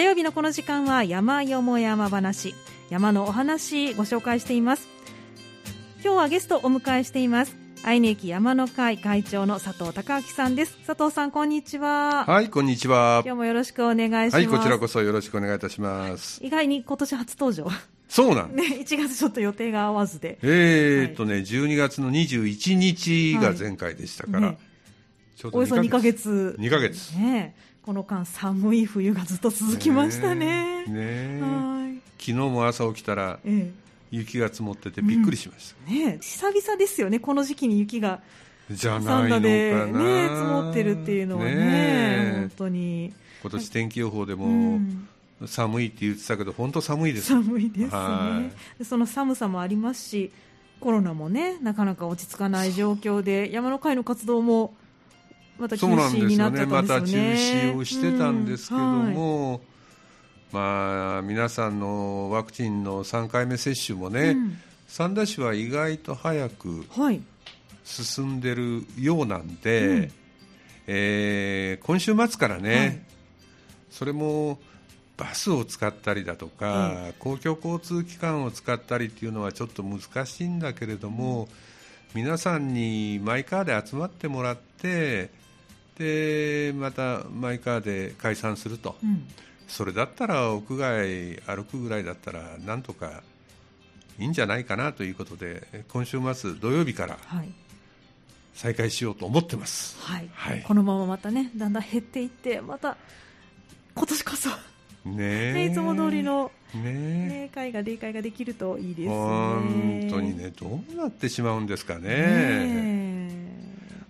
火曜日のこの時間は山よも山話山のお話ご紹介しています。今日はゲストをお迎えしています。愛媛駅山の会会長の佐藤孝明さんです。佐藤さんこんにちは。はいこんにちは。今日もよろしくお願いします。はいこちらこそよろしくお願いいたします。意外に今年初登場。そうなんね1月ちょっと予定が合わずで。えー、っとね、はい、12月の21日が前回でしたから、はいね、ちょうどおよそ2か月。2ヶ月。ねこの間寒い冬がずっと続きましたね。ねはい。昨日も朝起きたら、ええ。雪が積もっててびっくりしました、うん、ね久々ですよねこの時期に雪がじゃないのかな。で、ね、積もってるっていうのはねね本当に。今年天気予報でも、うん。寒いって言ってたけど本当寒いです。寒いですね、その寒さもありますしコロナもねなかなか落ち着かない状況で山の会の活動もまた中止になっちゃったんですよね、ね、また中止をしてたんですけども、うんはい。まあ、皆さんのワクチンの3回目接種もね、うん、三田市は意外と早く進んでるようなんで、はい、えー、今週末からね、はい、それもバスを使ったりだとか、うん、公共交通機関を使ったりっていうのはちょっと難しいんだけれども、うん、皆さんにマイカーで集まってもらってでまたマイカーで解散すると。うん。それだったら屋外歩くぐらいだったらなんとかいいんじゃないかなということで今週末土曜日から再開しようと思ってます、はい、はい、このまままたねだんだん減っていってまた今年こそ。ねいつも通りのねね会が例会ができるといいですね。本当にねどうなってしまうんですかね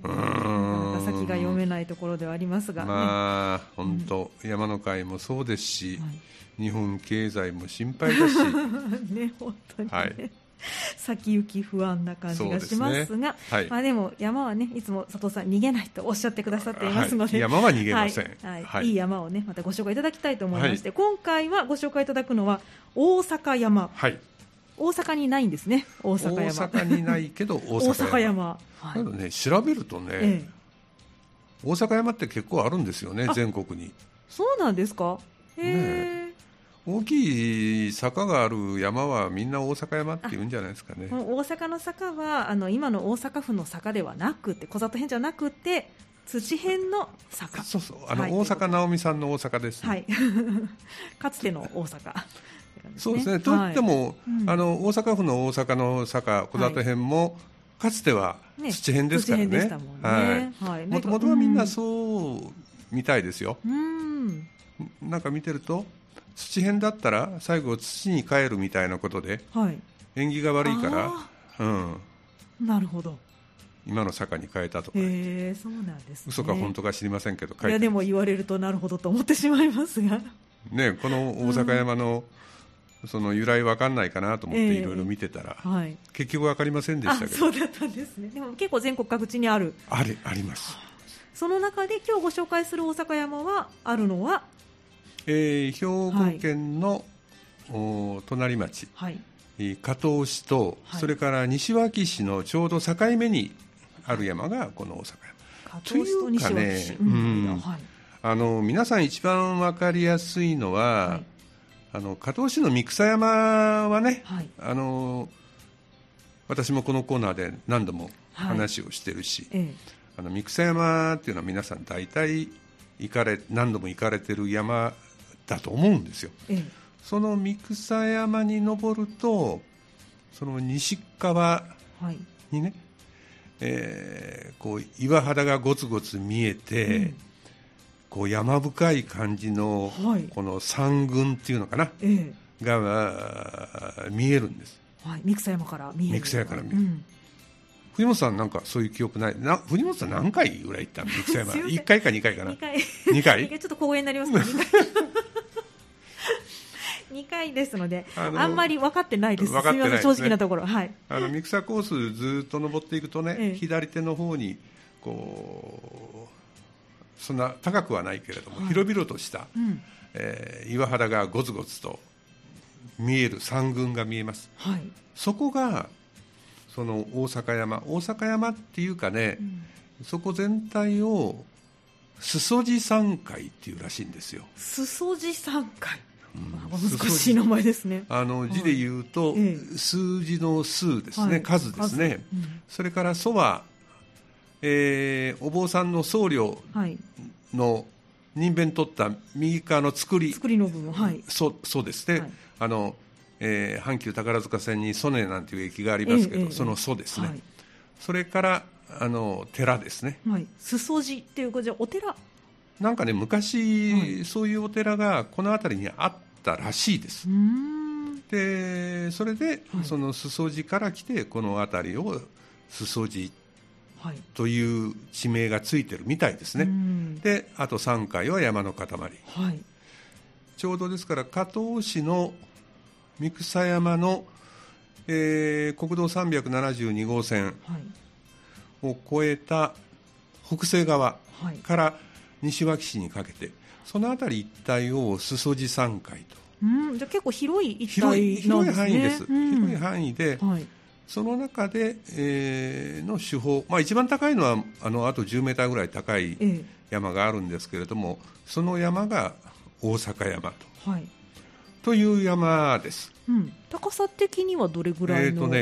ねうん先が読めないところではありますが、ね、まあ本当、うん、山の会もそうですし、はい、日本経済も心配だし。ね本当に、ね、はい。先行き不安な感じがしますが、ね。はい、まあでも山はねいつも佐藤さん逃げないとおっしゃってくださっていますので、はい、山は逃げません、はい。はい、い。い山をねまたご紹介いただきたいと思いまして、今回はご紹介いただくのは大阪山、はい、大阪にないんですね大阪山。大阪にないけど大阪山。はい、ね調べるとね、ええ、大阪山って結構あるんですよね全国に。そうなんですか？へえ、ね、大きい坂がある山はみんな大阪山って言うんじゃないですかね。大阪の坂はあの今の大阪府の坂ではなくて小里編じゃなくて土辺の坂。そうそう。あの、はい、大阪直美さんの大阪です、ね、はい。かつての大阪そうですね、といっても、あの大阪府の大阪の坂、小里編も、かつては土辺ですからね、もともとはみんなそうみたいですよ、なんか見てると、土辺だったら最後、土に帰るみたいなことで、縁起が悪いから、うん、なるほど。今の坂に変えたとか、へそうなんです、ね、嘘か本当か知りませんけど、いやでも言われるとなるほどと思ってしまいますが。ね、この大阪山の、うんその由来分かんないかなと思っていろいろ見てたら、えーはい、結局分かりませんでしたけど。そうだったんですね。でも結構全国各地にある。ありあります。その中で今日ご紹介する大阪山はあるのは、えー、兵庫県の、はい、隣町、はい、加東市と、はい、それから西脇市のちょうど境目にある山がこの大阪山。というかね、うん、あの皆さん一番分かりやすいのは、あの加東市の三草山はね、はい、あの私もこのコーナーで何度も話をしてるし、はい、あの三草山っていうのは皆さん大体行かれ何度も行かれてる山だと思うんですよ。その三草山に登るとその西側にね、はい、えー、こう岩肌がゴツゴツ見えて、うんこう山深い感じの、この山群っていうのかな、ええ、が見えるんです、はい、三草山から見える。三草山から見える、うん、藤本さんなんかそういう記憶ない？な藤本さん何回ぐらい行った？の三草山。1回か2回かな？2回 ,2 回？ちょっと公園になりますけど2回。2回ですのでああんまり分かってないです。分かってない、ね、正直なところ、はい、あの三草コースずっと登っていくとね、ええ、左手の方にこうそんな高くはないけれども、はい、広々とした、うん、えー、岩肌がゴツゴツと見える山群が見えます、はい、そこがその大阪山。大阪山っていうかね、うん、そこ全体を裾地山海っていうらしいんですよ。裾地山海。難しい名前ですね。あの字で言うと、はい、数字の数ですね、はい、数。ですね、うん、それから祖は、えー、お坊さんの僧侶の人弁取った右側の作り作りの部分はい。そうそうですね、はい、あの、えー、阪急宝塚線に曽根なんていう駅がありますけど、えー、その祖ですね、はい、それからあの寺ですね、はい、裾地っていうじゃお寺。なんかね昔、はい、そういうお寺がこの辺りにあったらしいです。でそれで、その裾地から来てこの辺りを裾地という地名がついてるみたいですね、であと3階は山の塊、はい、ちょうどですから加東市の三草山の、えー、国道372号線を越えた北西側から西脇市にかけて、その辺り一帯を裾地山海と。うん、じゃ結構広い一帯、ね、広い範囲です、うん、広い範囲で、はいその中で、えー、の手法、まあ、一番高いのはあのあと10メーターぐらい高い山があるんですけれども、その山が大阪山と,、はい、という山です、うん、高さ的にはどれぐらいの？えっ、ー、とね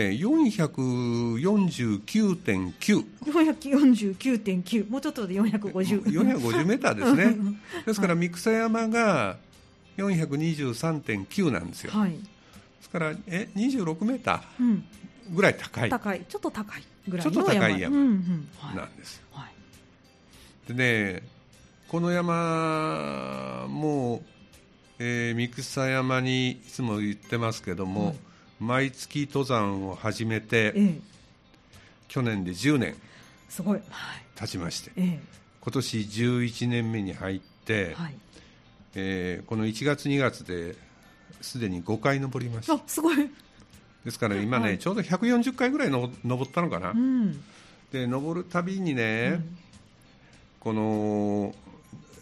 449.9 449.9もうちょっとで450 450メーターですね。ですから三草山が423.9なんですよ、はい、ですからえ26メーター、うんぐらい高い。高い。ちょっと高いぐらいちょっと高い山。なんです、はい、でねこの山も、えー、三草山にいつも言ってますけども、はい、毎月登山を始めて、ええ、去年で10年すごい。経ちまして、え、今年11年目に入って、はい。えー、この1月2月ですでに5回登りました。あすごいですから今ね、はい、ちょうど140回ぐらいの登ったのかな、うん、で登るたびにね、うん、この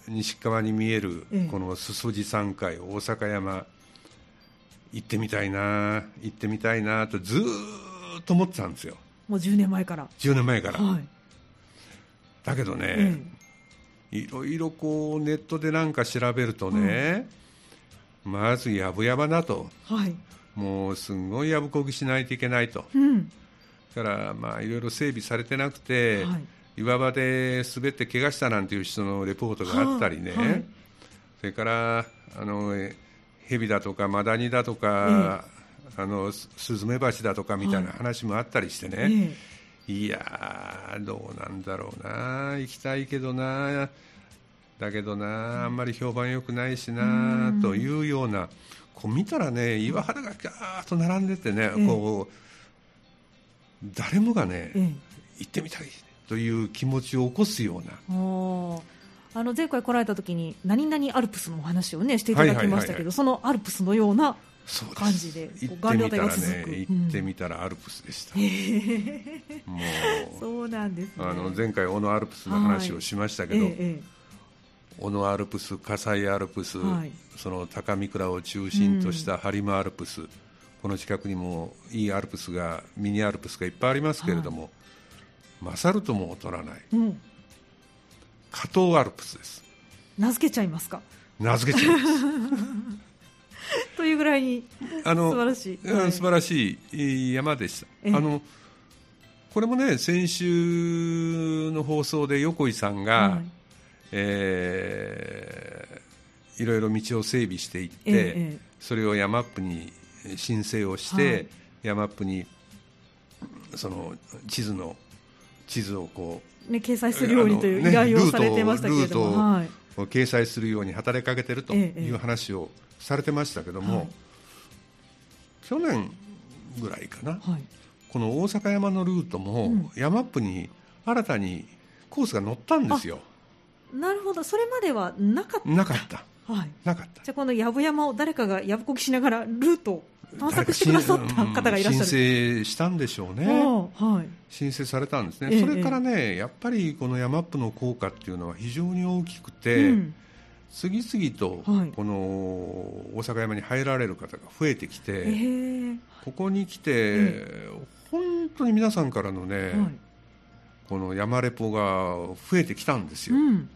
西側に見えるこの裾地山海大阪山行ってみたいな行ってみたいなとずっと思ってたんですよ。もう10年前から。10年前から、はい、だけどね、いろいろこうネットでなんか調べるとね、うん、まずやぶ山だと、はい、もうすごいやぶこぎしないといけないと、うん、だからまあいろいろ整備されてなくて、はい、岩場で滑って怪我したなんていう人のレポートがあったりね、ははい、それからあの蛇だとかマダニだとか、えー、あのスズメバチだとかみたいな話もあったりしてね、はいえ。ー、いやどうなんだろうな。行きたいけどな。だけどなあんまり評判良くないしなというようなこう見たらね岩肌がガーッと並んでてね、こう誰もがね、行ってみたいという気持ちを起こすような。あの前回来られた時に何々アルプスのお話をねしていただきましたけど、そのアルプスのような感じで顔料体が続く、ね、行ってみたらアルプスでした、うん、もう そうなんです、ね、あの前回小野アルプスの話をしましたけど、はいええ小野アルプス、葛西アルプス、はい、その高見倉を中心とした播磨アルプス、うん、この近くにもいいアルプスがミニアルプスがいっぱいありますけれども、はい、勝るとも劣らない、うん、加藤アルプスです。名付けちゃいますか？名付けちゃいます。というぐらいにあの素晴らしい、はい、素晴らしい山でした。あのこれもね先週の放送で横井さんが、はいえー、いろいろ道を整備していって、ええ、それをヤマップに申請をして、はい、ヤマップにその地図の地図をこう、ね、掲載するようにという依頼をされてましたけれども、はい、掲載するように働きかけてるという話をされてましたけども、はい、去年ぐらいかな、はい、この大阪山のルートも、ヤマップに新たにコースが載ったんですよ。なるほど。それまではなかった。なかった。はい、なかった。じゃあこの藪山を誰かがやぶこぎしながらルートを探索してくださった方がいらっしゃる。申請したんでしょうね、はい、申請されたんですね、ええ、それからね、やっぱりこの山ップの効果っていうのは非常に大きくて、うん、次々とこの大阪山に入られる方が増えてきて、えー、ここに来て、えー、本当に皆さんからのね、はい、この山レポが増えてきたんですよ。うん。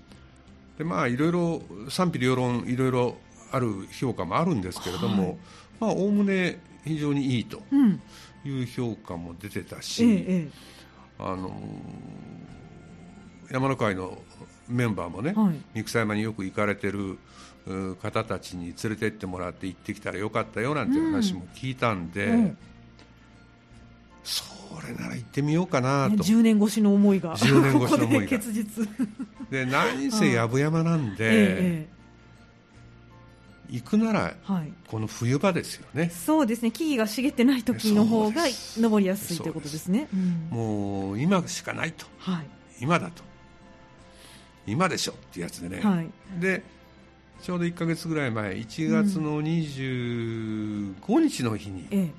でまあいろいろ賛否両論いろいろある評価もあるんですけれども、はい、まあおおむね非常にいいという評価も出てたし、うんええ、あの山の会のメンバーもね、はい、三草山によく行かれてる方たちに連れてってもらって行ってきたらよかったよなんて話も聞いたんで、うん、それなら行ってみようかなと、ね、10年越しの思いが。10年越しの思いが。結実。で何せやぶ山なんで、ええ行くなら、はい、この冬場ですよね。そうですね。木々が茂ってない時の方が登りやすいということですね、うん、もう今しかないと、はい、今だと。今でしょっていうやつでね、はい、でちょうど1か月ぐらい前1月の25日の日に、うん、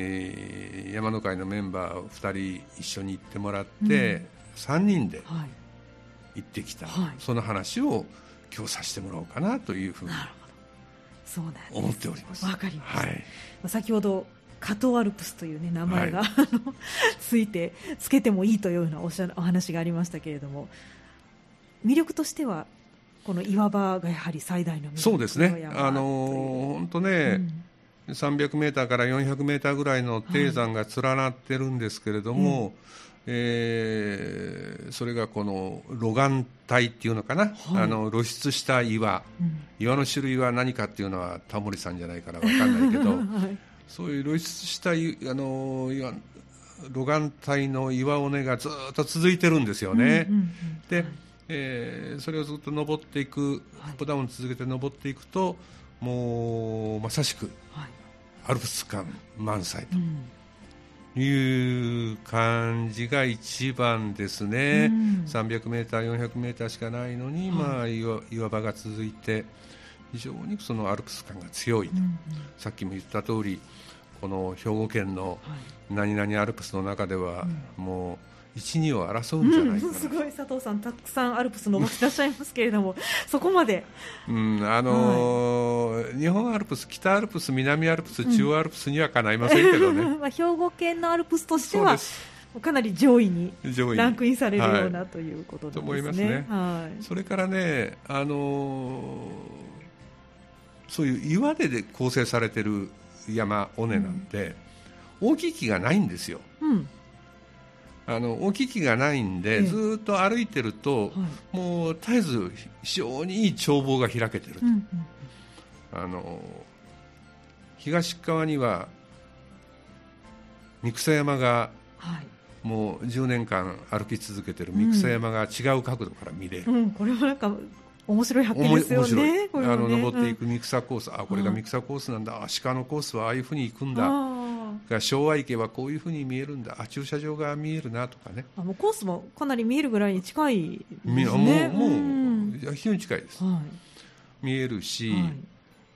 えー、山の会のメンバー2人一緒に行ってもらって、うん、3人で行ってきた、はい、その話を今日させてもらおうかなというふうにそうなん思っております。わかります。はい、先ほど加藤アルプスというね名前が、はい、ついてつけてもいいというようなおしゃお話がありましたけれども魅力としてはこの岩場がやはり最大のそうですね。あの本当ね。うん、300メーターから400メーターぐらいの低山が連なってるんですけれども、はいえー、それがこの露岩帯っていうのかな、はい、あの露出した岩、うん、岩の種類は何かっていうのはタモリさんじゃないから分かんないけど、はい、そういう露出したあの岩露岩帯の岩尾根がずっと続いてるんですよね。うんうんうん、で、はい、えー、それをずっと登っていく、アップダウン続けて登っていくともうまさしくアルプス感満載と。うん。いう感じが一番ですね、うん、300メーター、400メーターしかないのに、はい、まあ岩、岩場が続いて、非常にそのアルプス感が強いと、うんうん、さっきも言った通り、この兵庫県の何々アルプスの中では、もう一二を争うんじゃないかな、うん、すごい佐藤さんたくさんアルプス登ってらっしゃいますけれども。そこまで、うんあのーはい、日本アルプス北アルプス南アルプス中央アルプスにはかないませんけどね、まあ、兵庫県のアルプスとしてはかなり上位にランクインされるような、はい、ということですね。と思いますね。はい、それからね、あのー、そういう岩でで構成されてる山尾根なんて、うん、大きい木がないんですよ。うんあの大きい木がないんで、ずっと歩いてると、もう絶えず非常にいい眺望が開けてると、うんうん、あの東側には三草山が、はい、もう10年間歩き続けてる三草山が違う角度から見れる、うんうん、これはなんか面白い発見ですよね。ね。あの登っていく三草コース、あこれが三草コースなんだ、あ鹿のコースはああいうふうに行くんだ。が昭和池はこういうふうに見えるんだ。あ駐車場が見えるなとかね。あもうコースもかなり見えるぐらいに近いですね。もうもう非常に近いです、はい、見えるし、はい、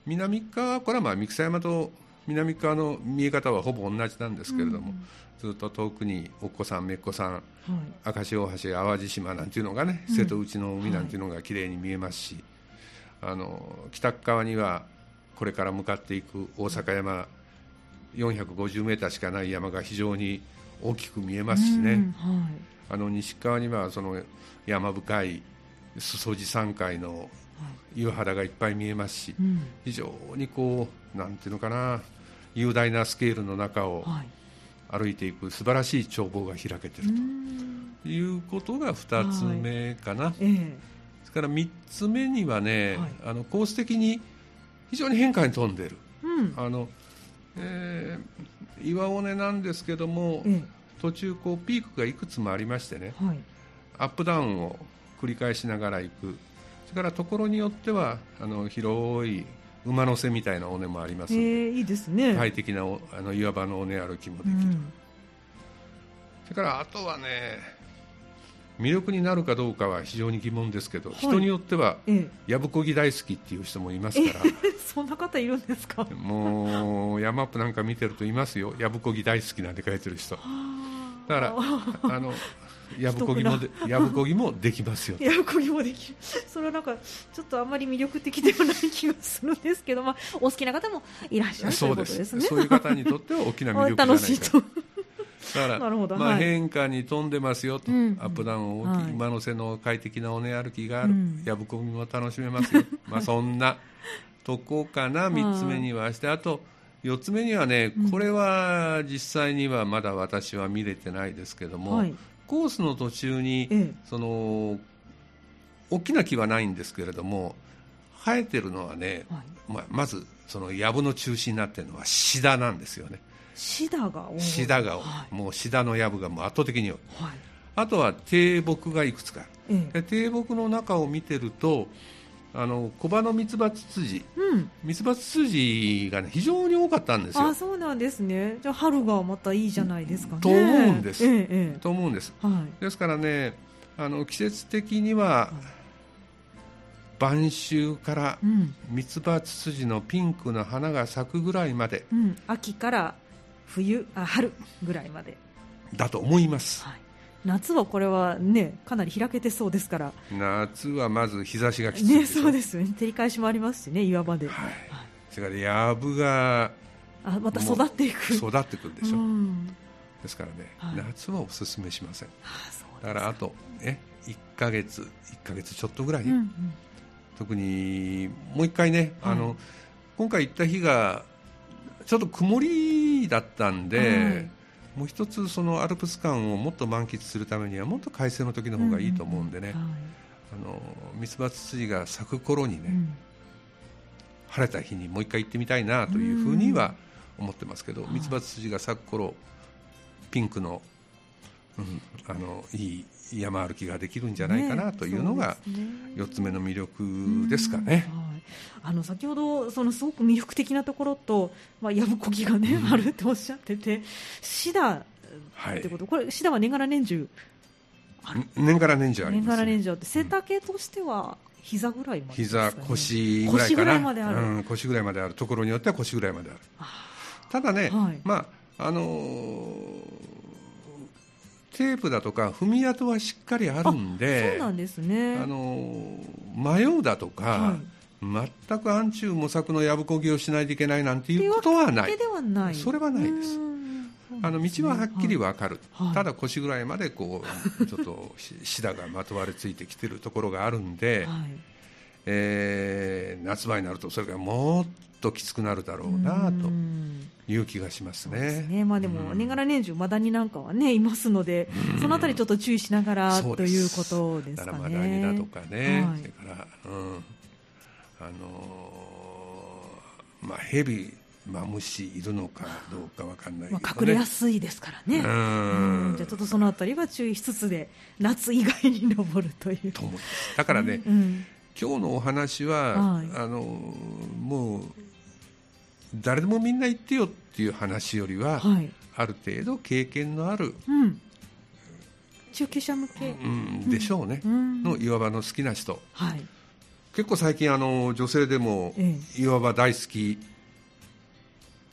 南側これはまあ三草山と南側の見え方はほぼ同じなんですけれども、うん。ずっと遠くにおっこさん、めっこさん、はい、明石大橋、淡路島なんていうのがね、うん、瀬戸内の海なんていうのがきれいに見えますし、はい、あの北側にはこれから向かっていく大阪山、450メーターしかない山が非常に大きく見えますしね、はい、あの西側にはその山深い裾路山海の岩肌がいっぱい見えますし、うん、非常にこうなんていうのかな雄大なスケールの中を歩いていく素晴らしい眺望が開けているということが2つ目かな、はい。ええ、それから3つ目にはね、はい、あのコース的に非常に変化に富んでいる、うん、あのえー、岩尾根なんですけども、途中こうピークがいくつもありましてね、はい、アップダウンを繰り返しながら行く。それからところによってはあの広い馬の背みたいな尾根もありますので、えー、いいですね。快適なあの岩場の尾根歩きもできる、うん、それからあとはね魅力になるかどうかは非常に疑問ですけど、はい、人によっては、やぶこぎ大好きっていう人もいますから、そんな方いるんですか？もう山アップなんか見てるといますよ。やぶこぎ大好きなんて書いてる人。だからあのやぶこぎもでやぶこぎもできますよ。やぶこぎもできる。それはなんかちょっとあんまり魅力的ではない気がするんですけど、まあ、お好きな方もいらっしゃるそうですね。そういう方にとっては大きな魅力じゃないか だから、まあ、変化に富んでますよと、アップダウン大きい、馬の背の快適な尾根歩きがある、やぶこぎも楽しめますよ、まあそんなとこかな、3つ目にはして、あと4つ目にはね、これは実際にはまだ私は見れてないですけども、コースの途中に、その大きな木はないんですけれども、生えてるのはね、ままずその藪の中心になってるのはシダなんですよね。シダが多いシダが、はい、もうシダの藪がもう圧倒的に多い、はい、あとは低木がいくつか、ええ、低木の中を見てるとあの小葉のミツバツツジ、うん、ミツバツツジが、ね、非常に多かったんですよ。あそうなんですね。じゃあ春がまたいいじゃないですかね。と思うんです、ええ、と思うんです、はい、ですからねあの季節的には、はい晩秋からミツバツツジのピンクの花が咲くぐらいまで、うん、秋から冬あ春ぐらいまで。だと思います、はい、夏はこれはねかなり開けてそうですから。夏はまず日差しがきついねそうですね。照り返しもありますしね岩場で、はい、はい、それから藪があまた育っていく。育っていくんでしょ、うん、ですからね、はい、夏はおすすめしません、だからあとえ1か月1か月ちょっとぐらい、うんうん、特にもう一回ね、あの今回行った日がちょっと曇りだったんで、はい、もう一つそのアルプス感をもっと満喫するためにはもっと快晴の時の方がいいと思うんでね、あのミツバツツジが咲く頃にね、うん、晴れた日にもう一回行ってみたいなというふうには思ってますけど、ミツバツツジが咲く頃ピンクの,、うん、あのいい山歩きができるんじゃないかなというのが4つ目の魅力ですかね。あの先ほどそのすごく魅力的なところと、まあ、やぶこぎがね、うん、あるっておっしゃっててシダってこと、はい、これシダは年がら年中？年がら年中あります、年がら年中って背丈としては膝ぐらいまで、ね、膝腰ぐらいかな腰ぐらいまである、うん、腰ぐらいまである。ところによっては腰ぐらいまである。ただね、はい、まああのーテープだとか踏み跡はしっかりあるんでそうなんですね。あの迷うだとか、はい、全く暗中模索のやぶこぎをしないといけないなんていうことはない。それはないです。あの道ははっきり分かる、はい、ただ腰ぐらいまでこうちょっとシダがまとわりついてきてるところがあるんで、はい、えー、夏場になるとそれがもっときつくなるだろうなという気がしますね。ね。まあ、でも、年がら年中、マダニなんかはね、いますので、そのあたりちょっと注意しながらということですかね。マダニだとかね、はい、それから、うん、あのー、まあ、ヘビ、マムシいるのかどうかわかんない、ね、まあ、隠れやすいですからね。うん。じゃちょっとそのあたりは注意しつつで、夏以外に登るという。と思だからね、うん、今日のお話は、はい、あのもう誰でもみんな言ってよっていう話よりは、はい、ある程度経験のある、うん、中級者向け、うん、でしょうね、うん、の岩場の好きな人、はい、結構最近あの女性でも岩場大好き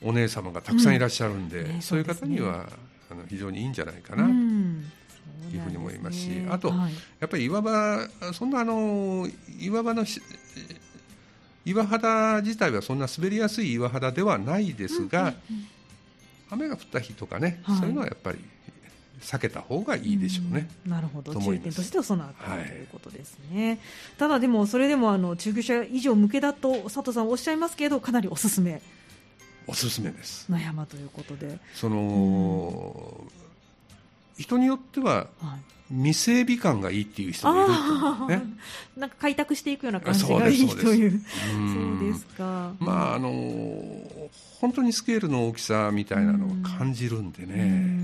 お姉様がたくさんいらっしゃるんで、うん。ね、そういう方には、あの非常にいいんじゃないかな、いうふうに思いますし、あと、はい、やっぱり岩場、そんなあの岩場の岩肌自体はそんな滑りやすい岩肌ではないですが、うんうんうん、雨が降った日とかね、はい、そういうのはやっぱり避けた方がいいでしょうね。うん、なるほど、注意点としてはそのあたりということですね。はい、ただでもそれでもあの中級者以上向けだと佐藤さんおっしゃいますけどかなりおすすめ。おすすめです。の山ということで。その、うん、人によっては、はい。未整備感がいいっていう人もいるね、なんか開拓していくような感じがいいという。そうですか。まああの本当にスケールの大きさみたいなのを感じるんでね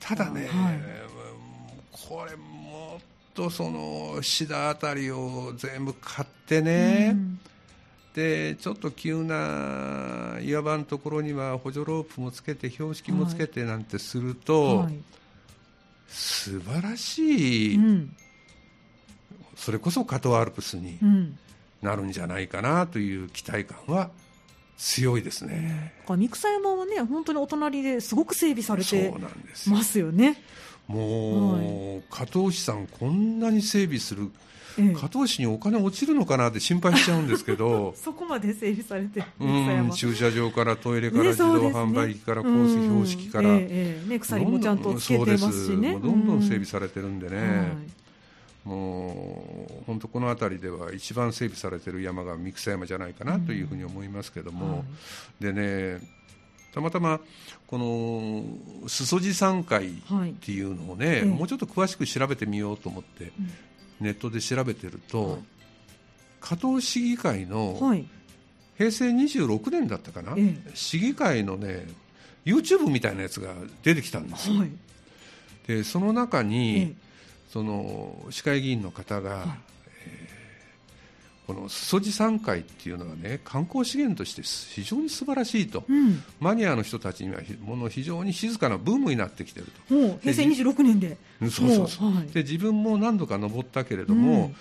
ただね、はい、これもっとそのシダあたりを全部買ってね、でちょっと急な岩場のところには補助ロープもつけて標識もつけてなんてすると、はい。はい素晴らしい、うん、それこそ加藤アルプスになるんじゃないかなという期待感は強いですね、うん、三草山はね本当にお隣ですごく整備されてますよね。もう、はい、加藤市さんこんなに整備する加藤市にお金落ちるのかなって心配しちゃうんですけど。そこまで整備されてうん駐車場からトイレから自動販売機からコース標識から、ねえーね、鎖もちゃんとつけてますしね。どんどん整備されてるんでね、もう本当この辺りでは一番整備されてる山が三草山じゃないかなというふうに思いますけども、でねたまたまこの裾地山階っていうのをね、はい、もうちょっと詳しく調べてみようと思って、ネットで調べてると、はい、加藤市議会の平成26年だったかな、市議会のね YouTube みたいなやつが出てきたんですよ。でその中に、その市会議員の方が、この裾地山海っていうのはね観光資源として非常に素晴らしいと、うん、マニアの人たちにはもの非常に静かなブームになってきてると。平成26年で。そうそうそう、はい、で自分も何度か登ったけれども、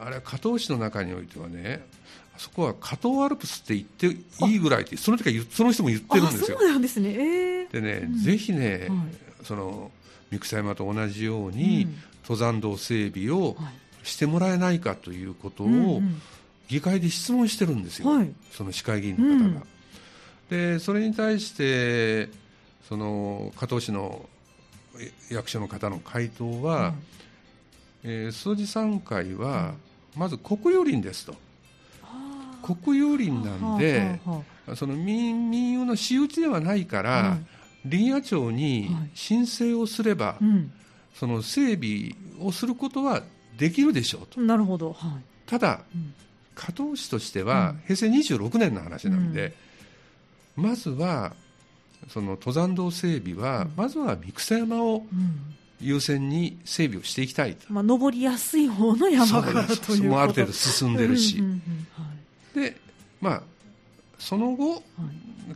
うん、あれは加東市の中においてはねあそこは加東アルプスって言っていいぐらいってその時はその人も言ってるんですよ。そうなんですね、えー、でね、うん、ぜひね、はい、その三草山と同じように、登山道整備を、はい。してもらえないかということを議会で質問してるんですよ、その市会議員の方が。うん、でそれに対してその加藤市の役所の方の回答は、うんえー、数字3回は、まず国有林ですと。国有林なんで、その民民有の私有地ではないから、林野庁に申請をすれば、その整備をすることはできるでしょうと。なるほど、はい、ただ、うん、加藤市としては、平成26年の話なんで、うん、まずはその登山道整備は、まずは三草山を優先に整備をしていきたいと、まあ、登りやすい方の山からというもある程度進んでるし、でまあその後、はい、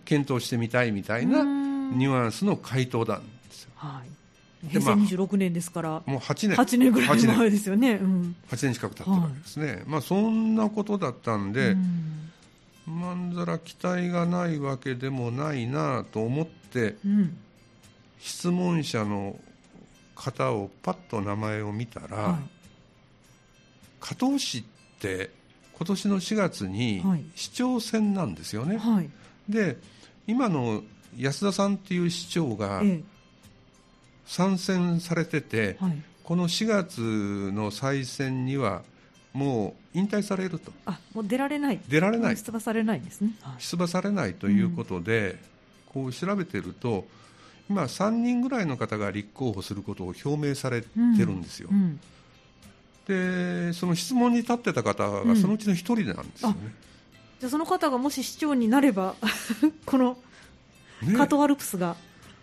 検討してみたいみたいなニュアンスの回答なんですよ。はい平成26年ですから、もう8年 ,8 年ぐらい前ですよね、うん、8年近く経ってるわけですね、はい、まあ、そんなことだったんで、うん、まんざら期待がないわけでもないなと思って、うん、質問者の方をパッと名前を見たら、はい、加藤市って今年の4月に市長選なんですよね、はい、で今の安田さんっていう市長が、ええ参戦されてて、はい、この4月の再選にはもう引退されると。あもう出られない。出られない。出馬されないんですね、はい、出馬されないということで、うん、こう調べてると今3人ぐらいの方が立候補することを表明されてるんですよ、うんうん。でその質問に立ってた方がそのうちの一人なんですよね、うん、じゃあその方がもし市長になれば このカトアルプスが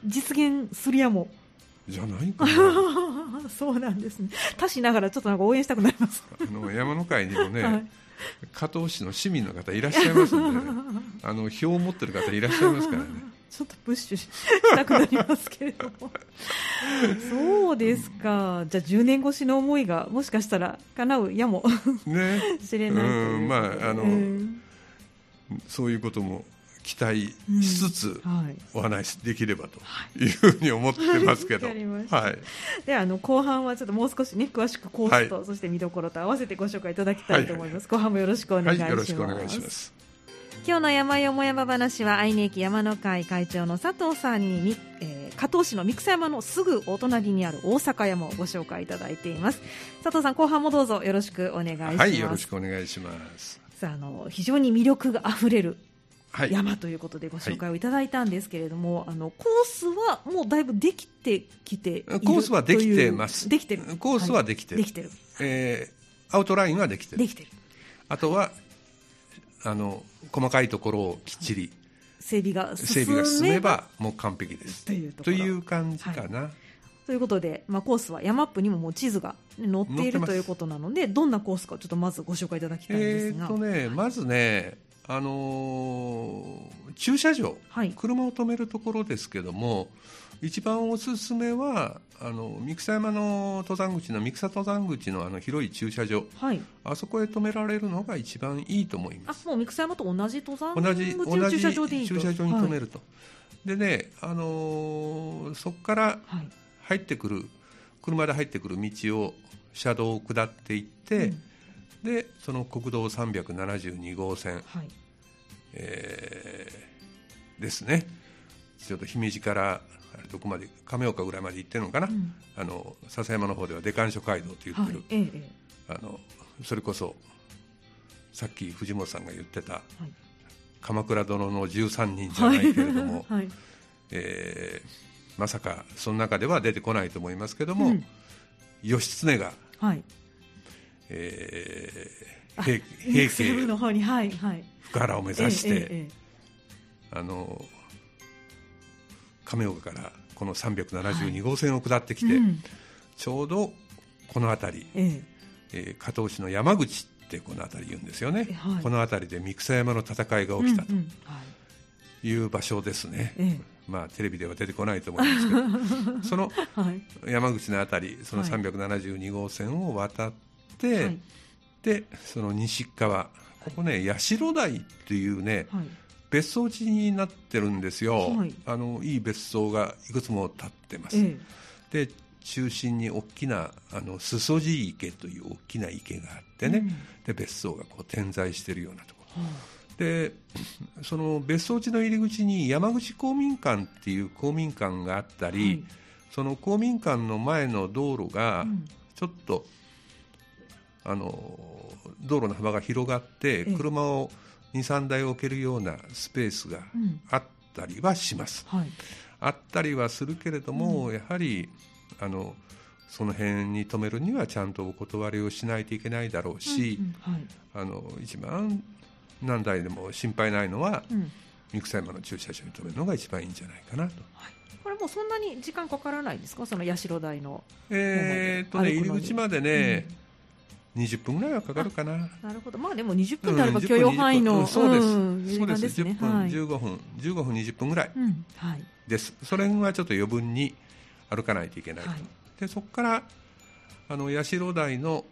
実現するやもじゃないかな。そうなんですね。他しながらちょっとなんか応援したくなります。あの山の会にもね、はい、加藤市の市民の方いらっしゃいますんで、ね、あの票を持ってる方いらっしゃいますからね。ちょっとプッシュしたくなりますけれども。そうですか。じゃあ10年越しの思いがもしかしたら叶うやもね。しれないといううん。まああの、うん、そういうことも期待しつつ、お話しできればとい。うふうに思ってますけど、はい、ではあの後半はちょっともう少しね詳しくコースと、はい、そして見どころと合わせてご紹介いただきたいと思います、後半もよろしくお願いします、よろしくお願いします。今日の山よも山話は愛媛駅山の会会長の佐藤さんに、えー、加東市の三草山のすぐお隣にある大阪山をご紹介いただいています。佐藤さん後半もどうぞよろしくお願いします。はいよろしくお願いします。さああの非常に魅力があふれる山ということでご紹介をいただいたんですけれども、はい、あのコースはもうだいぶできてきてコースはできてます。できてる。コースはできてる、はい、できてる、えー、アウトラインはできてる。できてる。あとはあの細かいところをきっちり整備が整備が進めばもう完璧です。という感じかな、はい。ということで、まあ、コースは山アップにももう地図が載っているということなのでどんなコースかちょっとまずご紹介いただきたいんですが、えーとね、まずねあのー、駐車場、はい、車を止めるところですけども一番おすすめはあの三草山の登山口の三草登山口のあの広い駐車場、はい、あそこへ止められるのが一番いいと思います。あもう三草山と同じ登山同じ同じ駐車場でいい駐車場に止めると、はい、でね、あのー、そこから入ってくる車で入ってくる道を車道を下っていって、うん、でその国道372号線、はい、えー、ですね。ちょっと姫路からどこまで亀岡ぐらいまで行ってるのかな、うん、あの笹山の方では出願所街道と言ってる、はいええ、あのそれこそさっき藤本さんが言ってた、はい、鎌倉殿の13人じゃないけれども、はい、えー、まさかその中では出てこないと思いますけども、うん、義経が、はいえー、平平家の方に、はいはい、福原を目指して、えええ、あの亀岡からこの372号線を下ってきて、はいうん、ちょうどこの辺り、ええ。ー、加東市の山口ってこの辺り言うんですよね、はい、この辺りで三草山の戦いが起きたとい。う場所ですね、うんうんはい、まあテレビでは出てこないと思いますけど。その山口の辺りその372号線を渡って、はい、でその西側ここね八代台っていうね、別荘地になってるんですよ、はい、あのいい別荘がいくつも建ってます、ええ、で中心に大きなあの裾地池という大きな池があってね、うん、で別荘がこう点在しているようなとこ。ろ、はあ、でその別荘地の入り口に山口公民館っていう公民館があったり、はい、その公民館の前の道路がちょっと、うん、あの道路の幅が広がって車を、え23台置けるようなスペースがあったりはします、うんはい、あったりはするけれども、うん、やはりあのその辺に止めるにはちゃんとお断りをしないといけないだろうし、うんうんはい、あの一番何台でも心配ないのは、うん、三草山の駐車場に止めるのが一番いいんじゃないかなと。はい。これもそんなに時間かからないですか、その社台の。えー、っとね、入り口までね、20分ぐらいはかかるかな。なるほど。まあでも20分であれば許容範囲の、うん、そうです。そうです。10分、はい、15分、15分20分ぐらいです。それはちょっと余分に歩かないといけないと。はい、でそこからあの社台の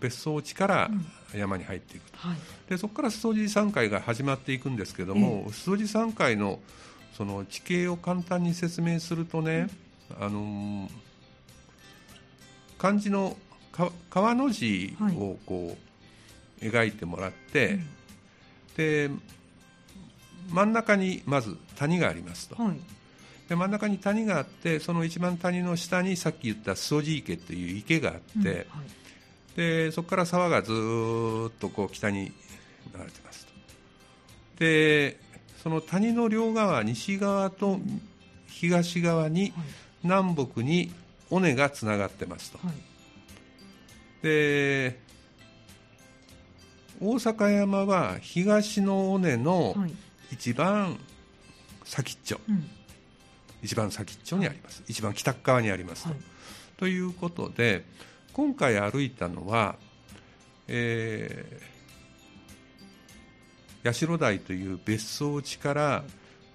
別荘地から山に入っていくと、うんはい、でそこから裾地山階が始まっていくんですけども、裾地山階のその地形を簡単に説明するとね、うん、あの漢字の川の字をこう描いてもらって、はい、で真ん中にまず谷がありますと、はい、で真ん中に谷があってその一番谷の下にさっき言った掃除池という池があって、うん。はい、でそこから沢がずっとこう北に流れてますと。でその谷の両側西側と東側に、南北に尾根がつながってますと。で大阪山は東の尾根の一番先っちょ、はい一番先っちょにあります、はい、一番北側にありますと。はい、ということで今回歩いたのは、えー、八代台という別荘地から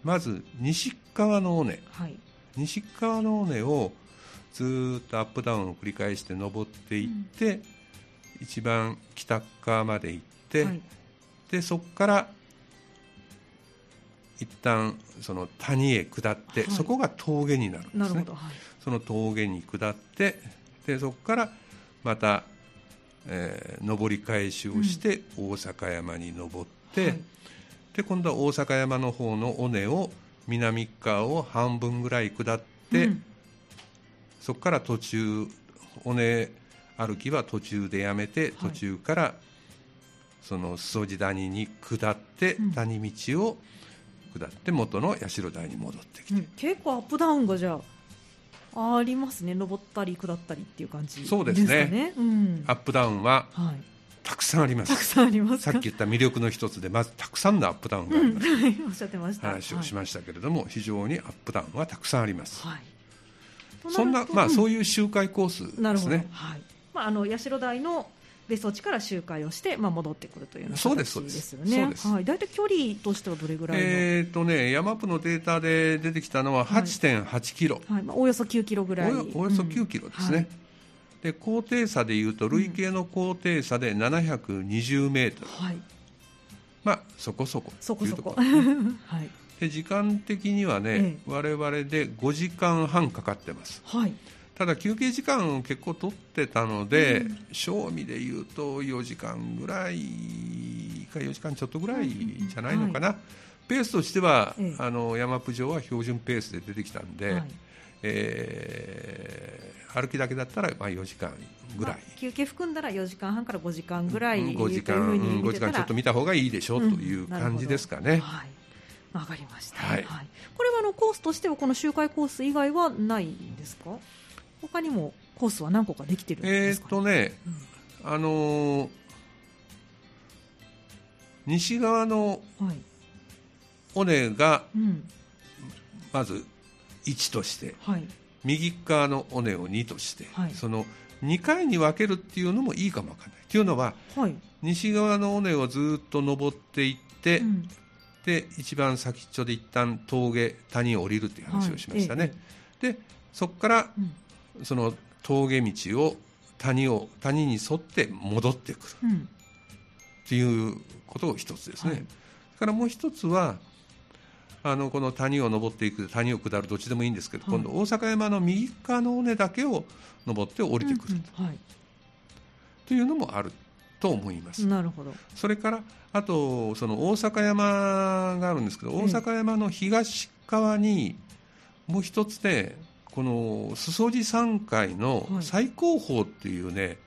まず西側の尾根、西側の尾根をずっとアップダウンを繰り返して登っていって、うん、一番北側まで行って、はい、でそこから一旦その谷へ下って、はい、そこが峠になるんですね、はい、その峠に下ってでそこからまた、えー、上り返しをして大阪山に登って、で今度は大阪山の方の尾根を南側を半分ぐらい下って、うんそこから途中尾根歩きは途中でやめて途中からその裾地谷に下って谷道を下って元の社台に戻ってきて、うん、結構アップダウンがじゃあありますね登ったり下ったりっていう感じ、ね、そうですね、うん、アップダウンは、はい、たくさんあります。たくさんありますさっき言った魅力の一つで、まずたくさんのアップダウンがあります。うん、はい、おっしゃってました。話をしましたけれども、はい、非常にアップダウンはたくさんあります。はい。そんな、まあ、そういう周回コースですね。はい。まあ、あの社台の別荘地から周回をして、まあ、戻ってくるというような形ですよね。はい、大体距離としてはどれぐらいえっ、ー、とね、山プのデータで出てきたのは8.8キロ、はい。まあ、およそ9キロぐらい。およそ9キロですね。うんはい。で高低差でいうと累計の高低差で720メートル、うんはい、まあそこそこ。そこそこ、はい、で時間的にはね、ええ、我々で5時間半かかってます、はい、ただ休憩時間を結構取ってたので、うん、賞味でいうと4時間ぐらいか4時間ちょっとぐらいじゃないのかな、はい、ペースとしては、ええ、あの山プ上は標準ペースで出てきたんで、はい、えー、歩きだけだったらまあ4時間ぐらい、まあ、休憩含んだら4時間半から5時間ぐらい、5時間、うん、5時間ちょっと見た方がいいでしょう、という感じですかね。はいわかりました、はい、はい、これはあのコースとしてはこの周回コース以外はないんですか？他にもコースは何個かできてるんですか、ね、えー、っとね、うん、あのー、西側の尾根が、まず1として、はい、右側の尾根を2として、はい、その2回に分けるっていうのもいいかもわからない。というのは、はい、西側の尾根をずっと登っていって、うん、で一番先っちょで一旦峠谷を降りるっていう話をしましたね。でそこから、うん、その峠道を谷を谷に沿って戻ってくる、うん、っていうことを一つですね。はい、からもう一つはあのこの谷を登っていく谷を下るどっちでもいいんですけど、はい、今度大阪山の右側の尾根だけを登って降りてくると。うんうんはい、というのもあると思います。なるほど。それからあとその大阪山があるんですけど大阪山の東側にもう一つねこの裾地山海の最高峰っていうね、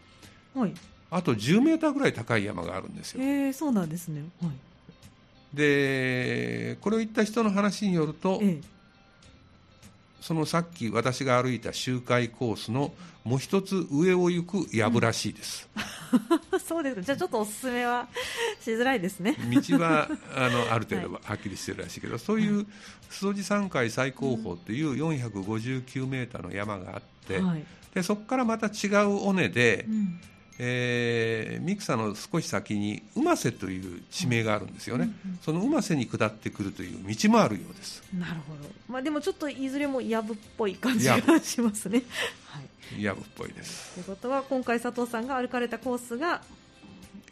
はい、あと10メーターぐらい高い山があるんですよ。えー、そうなんですね、はい、でこれを言った人の話によると、ええ、そのさっき私が歩いた周回コースのもう一つ上を行く藪らしいです、うん、そうです。じゃあちょっとおすすめはしづらいですね。道はあのある程度は はっきりしてるらしいけど、はい、そういう裾地山海最高峰っていう459メーターの山があって、はい、でそこからまた違う尾根で、うんえー、三草の少し先に馬瀬という地名があるんですよね、うんうん、その馬瀬に下ってくるという道もあるようです。なるほど、まあ、でもちょっといずれもやぶっぽい感じがしますね。やぶっぽいです。ということは今回佐藤さんが歩かれたコースが、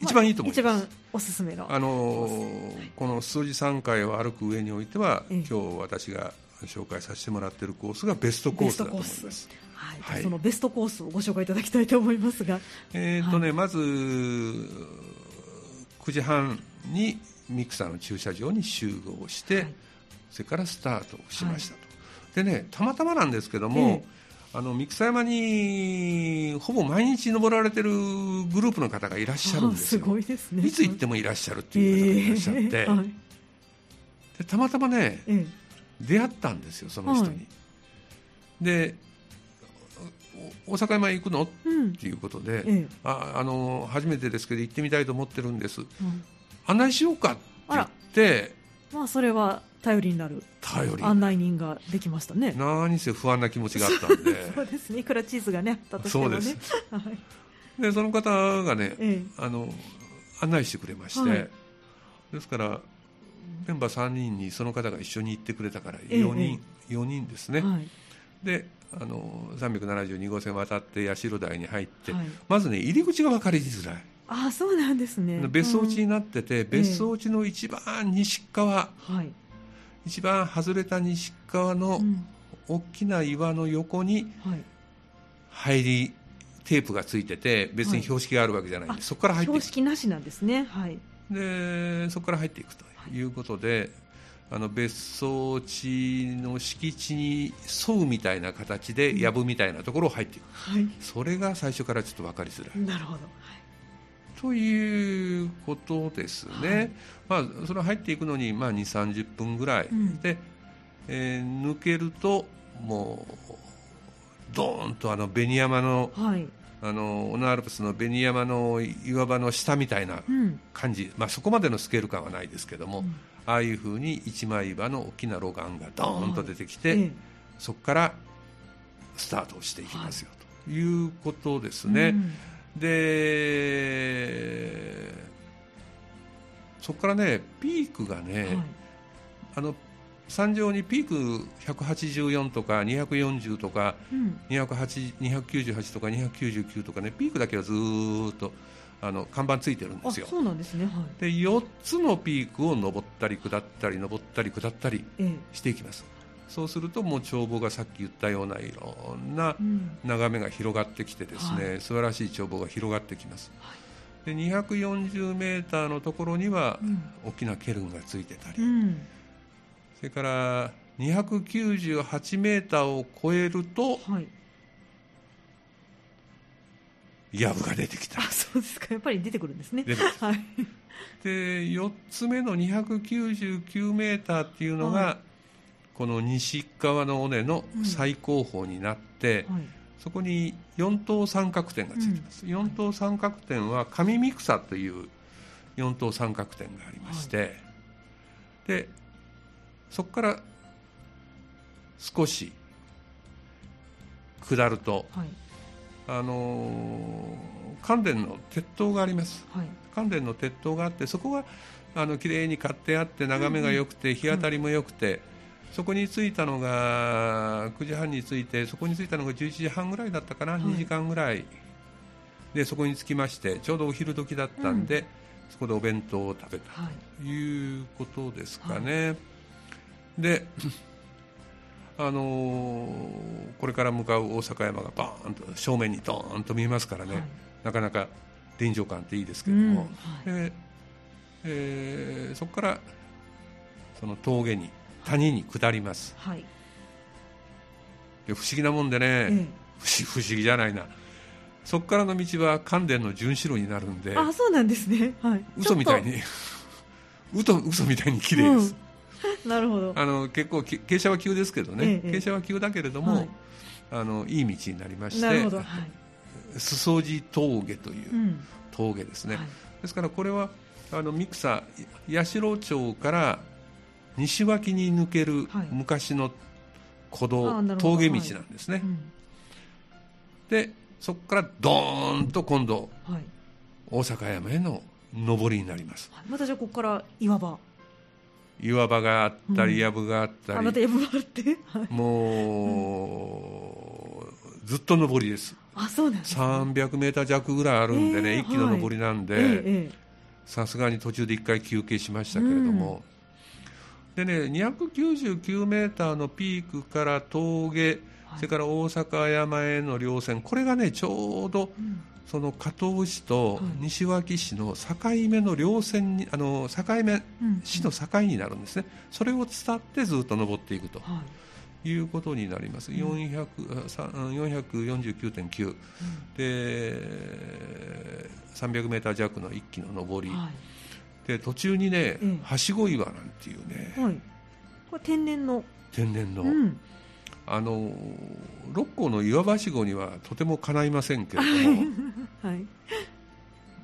一番いいと思います、一番おすすめの、あのー、この数字3回を歩く上においては、今日私が紹介させてもらっているコースがベストコースだと思います。はい、はい、そのベストコースをご紹介いただきたいと思いますが、えーとね、はい、まず9時半にミクサーの駐車場に集合して、はい、それからスタートしましたと、でねたまたまなんですけども、えー、あの三草山にほぼ毎日登られてるグループの方がいらっしゃるんですよ。すごいですね。いつ行ってもいらっしゃるっていう方がいらっしゃって、えー、でたまたまね、えー、出会ったんですよその人に、で大阪山行くの、うん、っていうことで、ええ、ああの初めてですけど行ってみたいと思ってるんです、うん、案内しようかって言ってまあそれは頼りになる。頼り。案内人ができましたね。何せ不安な気持ちがあったんで。そうですね。いくらチーズがねあったとしてもね。そうです、はい、でその方がね、ええ、あの案内してくれまして、はい、ですからメンバー3人にその方が一緒に行ってくれたから4人、ええ、4人ですね、はい、であの372号線渡って八代台に入って、はい、まずね入り口が分かりづらい。あそうなんですね。別荘地になってて、うん、別荘地の一番西側、はい、一番外れた西側の大きな岩の横に入りテープがついてて別に標識があるわけじゃないんで、はい、そこから入っていく標識なしなんですね。はい。でそこから入っていくということで、あの別荘地の敷地に沿うみたいな形で藪みたいなところを入っていく、はい、それが最初からちょっと分かりづらい。なるほど、はい、ということですね、はい、まあ、それ入っていくのに、まあ、2 3 0分ぐらい、うん、で、えー、抜けるともうドーンとあの紅山の、はい、あのオノアルプスの紅山の岩場の下みたいな感じ、うん、まあ、そこまでのスケール感はないですけども、うんああいうふうに一枚岩の大きな路岩がドーンと出てきて、ええ、そこからスタートしていきますよ、はい、ということですね。うん、でそこからねピークがね、はい、あの山上にピーク184とか240とか、うん、298とか299とかねピークだけはずっとあの看板ついてるんですよ。そうなんですね。はい、で4つのピークを登ったり下ったり登ったり下ったりしていきます。ええ、そうするともう眺望がさっき言ったようないろんな眺めが広がってきてですね、うん、素晴らしい眺望が広がってきます、はい、で240メーターのところには大きなケルンがついてたり、うん、それから298メーターを超えると、はいヤブが出てきた。あそうですか。やっぱり出てくるんですね。はい、で4つ目の299メーターっていうのが、はい、この西側の尾根の最高峰になって、うんはい、そこに四等三角点がついてます、うん、四等三角点は上三草という四等三角点がありまして、でそこから少し下ると、はいあの関電の鉄塔があります、はい、関電の鉄塔があってそこがあの綺麗に買ってあって眺めが良くて、日当たりも良くて、そこに着いたのが9時半に着いてそこに着いたのが11時半ぐらいだったかな、はい、2時間ぐらい。でそこに着きましてちょうどお昼時だったんで、うん、そこでお弁当を食べた。ということですかね。はい、であのー、これから向かう大阪山がバーンと正面にドーンと見えますからね、はい、なかなか臨場感っていいですけども、うんはい、えー、そこからその峠に谷に下ります、はい、で不思議なもんでね、ええ、不思議じゃないな。そこからの道は関電の順白になるんで。あそうなんですね、はい、嘘みたいに。嘘嘘みたいに綺麗です、うん なるほど。あの結構傾斜は急ですけどね、ええ、傾斜は急だけれども、はい、あのいい道になりましてなるほど、はい、裾地峠という峠ですね、うんはい、ですからこれはあの三草八代町から西脇に抜ける昔の古道、峠道なんですね、うん、でそこからドーンと今度、大阪山への上りになります。またじゃあここから岩場岩場があったり、藪があったり、あまた藪があって、もう、ずっと上りです。あそうなんです、ね、300メーター弱ぐらいあるんでね、一気の上りなんでさすがに途中で1回休憩しましたけれども、でね299メーターのピークから峠それから大阪山への稜線これがねちょうど、その加東市と西脇市の境目の両線にあの境目、市の境になるんですね、それを伝ってずっと登っていくと。い。うことになります、400 449.9、うん、で300メーター弱の一気の上り、はい、で途中にね、はしご岩なんていうね、はい、これ天然の。天然の、うん、あの六甲の岩橋号にはとてもかないませんけれども、はい、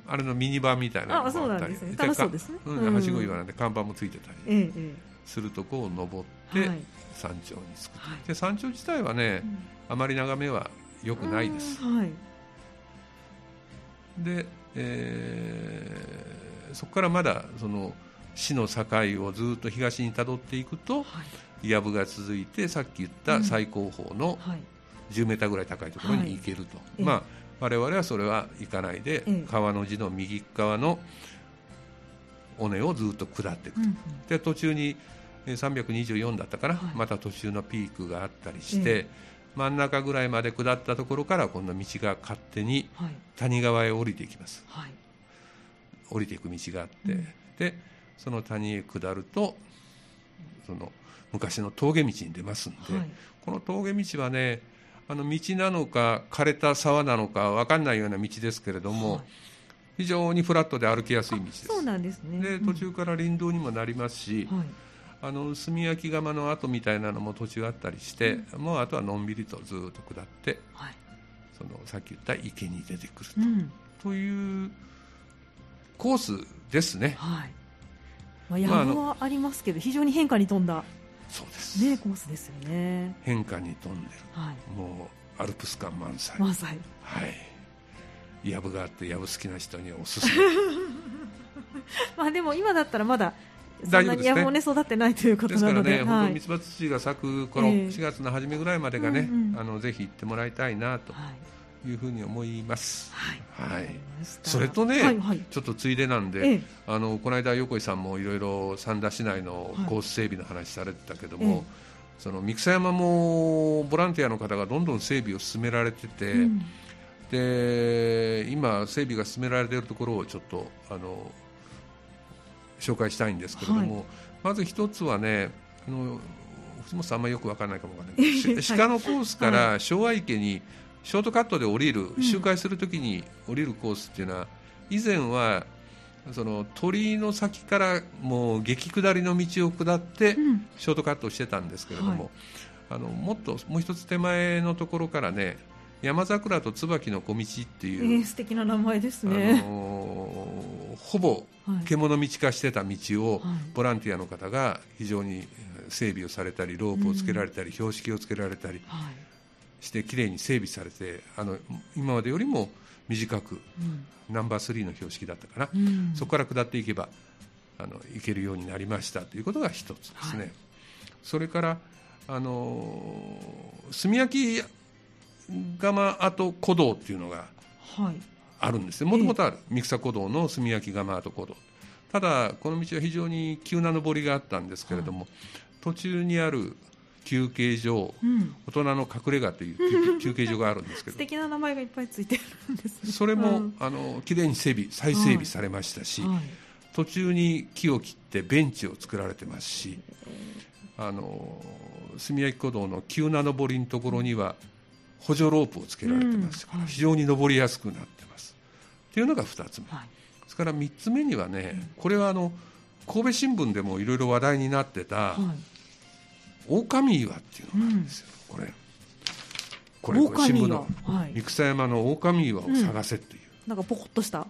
あれのミニバンみたいなのがあったり、ね、楽しそうですね、うん、はしご岩なんで看板もついてたり。するとこを登って山頂に着く、はい、で山頂自体はね、うん、あまり眺めは良くないです、はい、で、えー、そこからまだその市の境をずっと東にたどっていくと、はい藪が続いてさっき言った最高峰の10メーターぐらい高いところに行けると、はい、まあ我々はそれは行かないで、川の字の右側の尾根をずっと下っていくと、うんうん、で途中に324だったかな、はい、また途中のピークがあったりして、真ん中ぐらいまで下ったところから今度道が勝手に谷川へ降りていきます、はい、降りていく道があって、うん、でその谷へ下るとその昔の峠道に出ますんで、はい、この峠道はねあの道なのか枯れた沢なのか分かんないような道ですけれども、はい、非常にフラットで歩きやすい道です。そうなんですね。で途中から林道にもなりますし、はい、あの炭焼き窯の跡みたいなのも途中あったりして、うん、もうあとはのんびりとずっと下って、はい、そのさっき言った池に出てくると。うん、というコースですね。はい。まあ、山はありますけど、非常に変化に富んだそうです。ねコースですよね。変化に富んでる、はい、もうアルプス感満載。満載。はい。藪があって藪好きな人にはおすすめ。まあでも今だったらまだそんなに藪もね育ってないということなのでですからね、はい、本当ミツバツ土が咲く頃、えー、4月の初めぐらいまでがね、うんうん、あのぜひ行ってもらいたいなと、はいいうふうに思います。はい。はい、それとね、はいはい、ちょっとついでなんで、ええ、あのこの間横井さんもいろいろ三田市内のコース整備の話されてたけども、え、その三草山もボランティアの方がどんどん整備を進められてて、うん、で今、整備が進められているところをちょっとあの紹介したいんですけれども、はい、まず一つはねあの藤本さんあんまりよく分からないかもわからないけど、鹿のコースから昭和池にショートカットで降りる、周回するときに降りるコースっていうのは以前はその鳥居の先からもう激下りの道を下ってショートカットをしてたんですけれども、あのもっともう一つ手前のところからね山桜と椿の小道っていう、えー、素敵な名前ですね、あのー、ほぼ獣道化してた道をボランティアの方が非常に整備をされたりロープをつけられたり、標識をつけられたりしてきれいに整備されてあの今までよりも短く、ナンバー3の標識だったかな、うん、そこから下っていけばあの行けるようになりましたということが一つですね、はい、それからあの炭焼き窯跡古道っていうのがあるんですね。もともとある、三草古道の炭焼き窯跡古道ただこの道は非常に急な上りがあったんですけれども、はい、途中にある休憩所、うん、大人の隠れ家という 休憩所があるんですけど。素敵な名前がいっぱいついてるんです、ね、それも、うん、あのきれいに整備再整備されましたし、はい。はい、途中に木を切ってベンチを作られてますしあの住焼古道の急な上りのところには補助ロープをつけられてますから、うん、非常に登りやすくなってます。っていうのが2つ目、はい、それから3つ目にはねこれはあの神戸新聞でもいろいろ話題になってた、狼岩っていうのがあるんですよ、うん、これ。これこれ新聞の。三草山の狼岩を探せっていう、うん、なんかポコッとした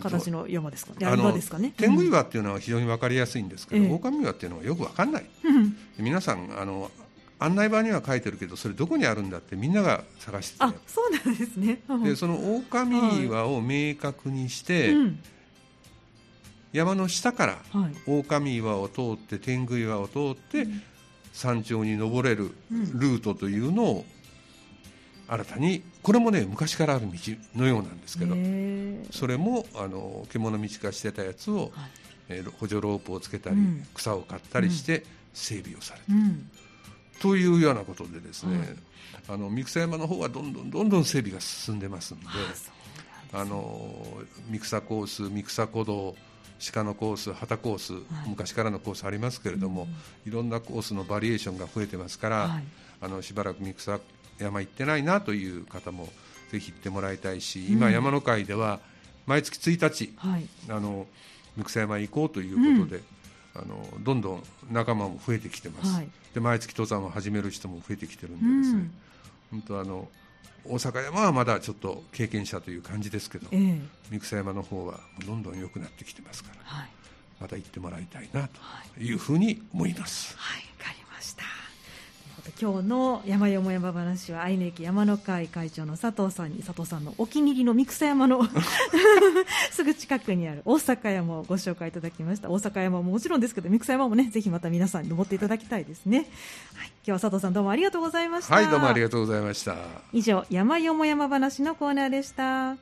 形の山ですか？ね。ですかね？天狗岩っていうのは非常に分かりやすいんですけど、うん、狼岩っていうのはよく分かんない。うん、皆さんあの案内板には書いてるけどそれどこにあるんだってみんなが探してあそうなんですね。でその狼岩を明確にして、はい、山の下から狼岩を通って天狗岩を通って、山頂に登れるルートというのを新たにこれもね昔からある道のようなんですけどそれもあの獣道化してたやつを、はい、えー、補助ロープをつけたり、うん、草を刈ったりして整備をされてる、うん、というようなことでですね、はい、あの三草山の方はどんどんどんどん整備が進んでますんであの三草コース三草古道鹿のコース、旗コース、はい、昔からのコースありますけれども、うん、いろんなコースのバリエーションが増えてますから、はい、あのしばらく三草山行ってないなという方もぜひ行ってもらいたいし、今、うん、山の会では毎月1日、はい、あの三草山行こうということで、うん、あのどんどん仲間も増えてきてます、で毎月登山を始める人も増えてきてるんでですね、本当あの大阪山はまだちょっと経験者という感じですけど、えー、三草山の方はどんどん良くなってきてますから、はい、また行ってもらいたいなというふうに思います。はい、わ、かりました。今日の山よも山話は愛媛駅山の会会長の佐藤さんに佐藤さんのお気に入りの三草山の すぐ近くにある大阪山をご紹介いただきました。大阪山ももちろんですけど三草山もねぜひまた皆さんに登っていただきたいですね、はい、今日は佐藤さんどうもありがとうございました。はいどうもありがとうございました。以上山よも山話のコーナーでした